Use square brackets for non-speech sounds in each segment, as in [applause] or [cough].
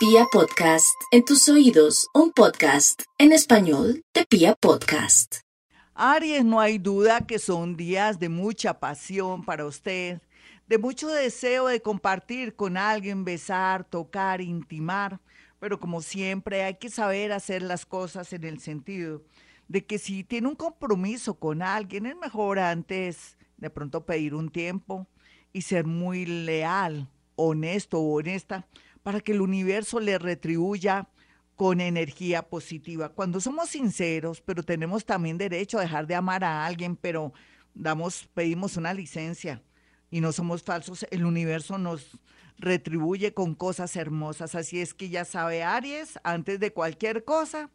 Pia Podcast, en tus oídos, un podcast en español de Pia Podcast. Aries, no hay duda que son días de mucha pasión para usted, de mucho deseo de compartir con alguien, besar, tocar, intimar, pero como siempre hay que saber hacer las cosas en el sentido de que si tiene un compromiso con alguien, es mejor antes de pronto pedir un tiempo y ser muy leal, honesto o honesta para que el universo le retribuya con energía positiva. Cuando somos sinceros, pero tenemos también derecho a dejar de amar a alguien, pero damos, pedimos una licencia y no somos falsos, el universo nos retribuye con cosas hermosas. Así es que ya sabe, Aries, antes de cualquier cosa,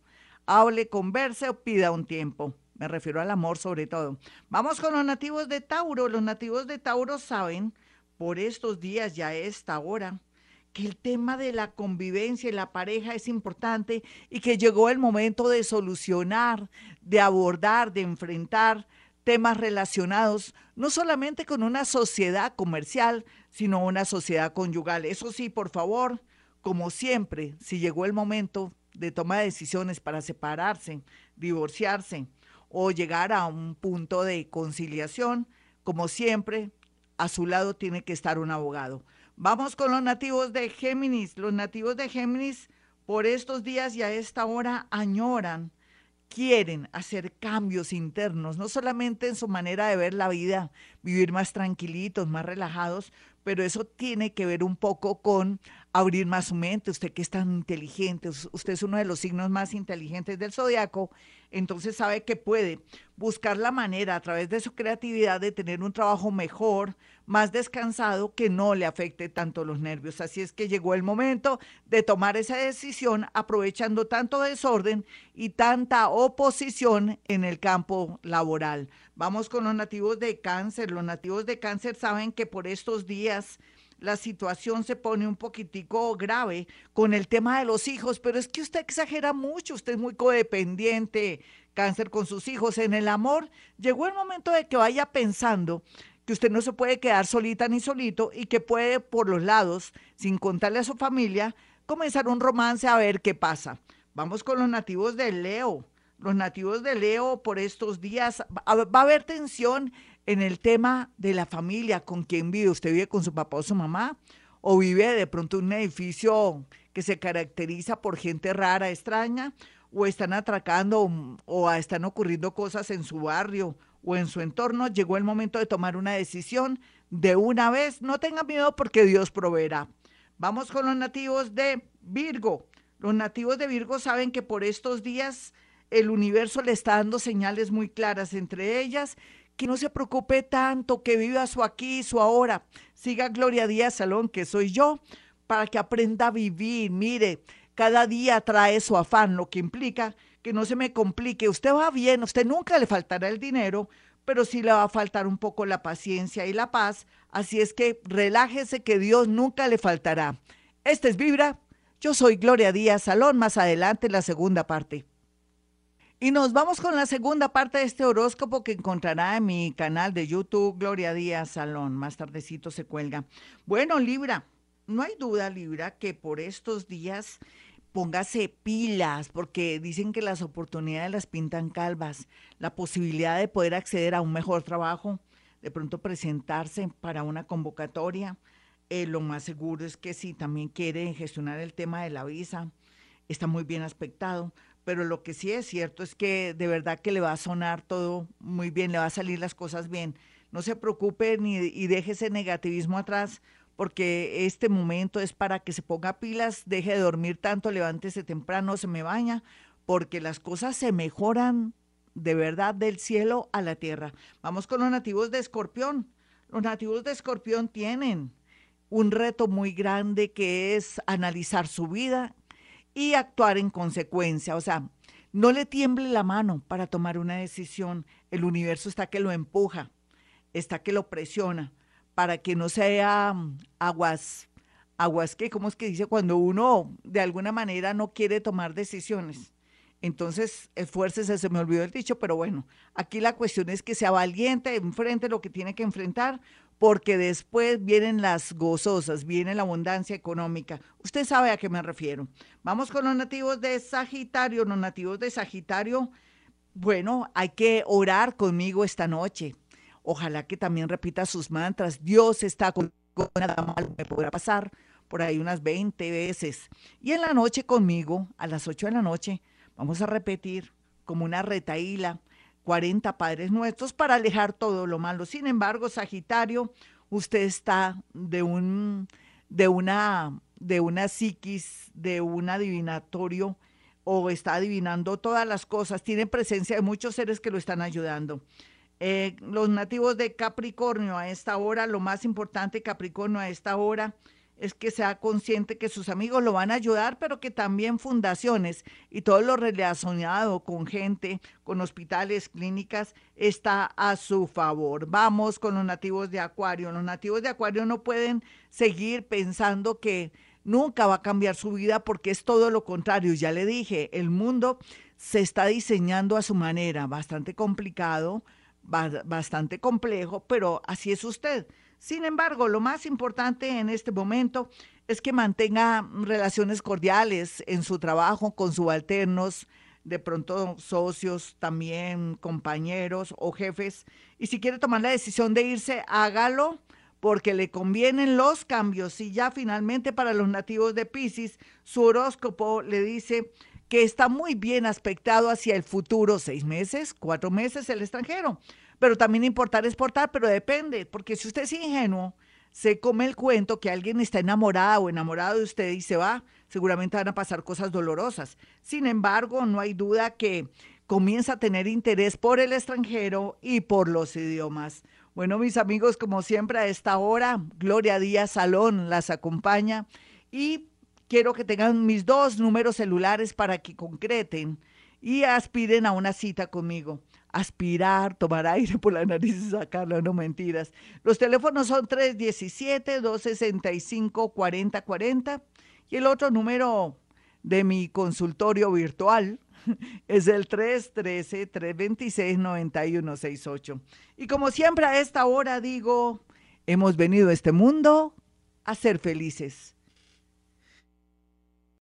hable, converse o pida un tiempo. Me refiero al amor sobre todo. Vamos con los nativos de Tauro. Los nativos de Tauro saben por estos días, ya esta hora, que el tema de la convivencia y la pareja es importante y que llegó el momento de solucionar, de abordar, de enfrentar temas relacionados no solamente con una sociedad comercial, sino una sociedad conyugal. Eso sí, por favor, como siempre, si llegó el momento de tomar decisiones para separarse, divorciarse o llegar a un punto de conciliación, como siempre, a su lado tiene que estar un abogado. Vamos con los nativos de Géminis. Los nativos de Géminis por estos días y a esta hora añoran, quieren hacer cambios internos, no solamente en su manera de ver la vida, vivir más tranquilitos, más relajados, pero eso tiene que ver un poco con abrir más su mente. Usted que es tan inteligente, usted es uno de los signos más inteligentes del zodiaco, entonces sabe que puede buscar la manera a través de su creatividad de tener un trabajo mejor, más descansado, que no le afecte tanto los nervios. Así es que llegó el momento de tomar esa decisión aprovechando tanto desorden y tanta oposición en el campo laboral. Vamos con los nativos de cáncer. Los nativos de cáncer saben que por estos días la situación se pone un poquitico grave con el tema de los hijos, pero es que usted exagera mucho, usted es muy codependiente, cáncer con sus hijos. En el amor llegó el momento de que vaya pensando que usted no se puede quedar solita ni solito y que puede por los lados, sin contarle a su familia, comenzar un romance a ver qué pasa. Vamos con los nativos de Leo. Los nativos de Leo por estos días va a haber tensión en el tema de la familia, con quién vive. ¿Usted vive con su papá o su mamá? ¿O vive de pronto un edificio que se caracteriza por gente rara, extraña? ¿O están atracando o están ocurriendo cosas en su barrio o en su entorno? Llegó el momento de tomar una decisión de una vez. No tenga miedo porque Dios proveerá. Vamos con los nativos de Virgo. Los nativos de Virgo saben que por estos días el universo le está dando señales muy claras, entre ellas que no se preocupe tanto, que viva su aquí, su ahora. Siga Gloria Díaz Salón, que soy yo, para que aprenda a vivir. Mire, cada día trae su afán, lo que implica que no se me complique. Usted va bien, usted nunca le faltará el dinero, pero sí le va a faltar un poco la paciencia y la paz. Así es que relájese que Dios nunca le faltará. Este es Vibra. Yo soy Gloria Díaz Salón. Más adelante la segunda parte. Y nos vamos con la segunda parte de este horóscopo que encontrará en mi canal de YouTube, Gloria Díaz Salón. Más tardecito se cuelga. Bueno, Libra, no hay duda, Libra, que por estos días póngase pilas, porque dicen que las oportunidades las pintan calvas. La posibilidad de poder acceder a un mejor trabajo, de pronto presentarse para una convocatoria. Eh, lo más seguro es que si también quiere gestionar el tema de la visa, está muy bien aspectado pero lo que sí es cierto es que de verdad que le va a sonar todo muy bien, le va a salir las cosas bien. No se preocupe y deje ese negativismo atrás, porque este momento es para que se ponga pilas, deje de dormir tanto, levántese temprano, se me baña, porque las cosas se mejoran de verdad del cielo a la tierra. Vamos con los nativos de Escorpión. Los nativos de Escorpión tienen un reto muy grande que es analizar su vida, y actuar en consecuencia. O sea, no le tiemble la mano para tomar una decisión. El universo está que lo empuja, está que lo presiona para que no sea mm, aguas, aguas que, ¿cómo es que dice? Cuando uno de alguna manera no quiere tomar decisiones. Entonces, esfuércese, se me olvidó el dicho, pero bueno, aquí la cuestión es que sea valiente, enfrente lo que tiene que enfrentar, porque después vienen las gozosas, viene la abundancia económica. Usted sabe a qué me refiero. Vamos con los nativos de Sagitario. Los nativos de Sagitario, bueno, hay que orar conmigo esta noche. Ojalá que también repita sus mantras. Dios está con nada malo me podrá pasar por ahí unas 20 veces. Y en la noche conmigo, a las 8 de la noche, vamos a repetir como una retaíla 40 padres nuestros para alejar todo lo malo. Sin embargo, Sagitario, usted está de un de una de una psiquis, de un adivinatorio o está adivinando todas las cosas, tiene presencia de muchos seres que lo están ayudando. Eh, los nativos de Capricornio a esta hora, lo más importante Capricornio a esta hora es que sea consciente que sus amigos lo van a ayudar, pero que también fundaciones y todo lo relacionado con gente, con hospitales, clínicas, está a su favor. Vamos con los nativos de Acuario. Los nativos de Acuario no pueden seguir pensando que nunca va a cambiar su vida porque es todo lo contrario. Ya le dije, el mundo se está diseñando a su manera, bastante complicado, bastante complejo, pero así es usted sin embargo, lo más importante en este momento es que mantenga relaciones cordiales en su trabajo con subalternos, de pronto socios, también compañeros o jefes. Y si quiere tomar la decisión de irse, hágalo porque le convienen los cambios. Y ya finalmente para los nativos de Pisces, su horóscopo le dice que está muy bien aspectado hacia el futuro, seis meses, cuatro meses el extranjero pero también importar, exportar, pero depende, porque si usted es ingenuo, se come el cuento que alguien está enamorado o enamorado de usted y se va, seguramente van a pasar cosas dolorosas. Sin embargo, no hay duda que comienza a tener interés por el extranjero y por los idiomas. Bueno, mis amigos, como siempre a esta hora, Gloria Díaz Salón las acompaña y quiero que tengan mis dos números celulares para que concreten y aspiren a una cita conmigo aspirar, tomar aire por la nariz y sacarlo, no mentiras. Los teléfonos son 317-265-4040 y el otro número de mi consultorio virtual [laughs] es el 313-326-9168. Y como siempre a esta hora digo, hemos venido a este mundo a ser felices.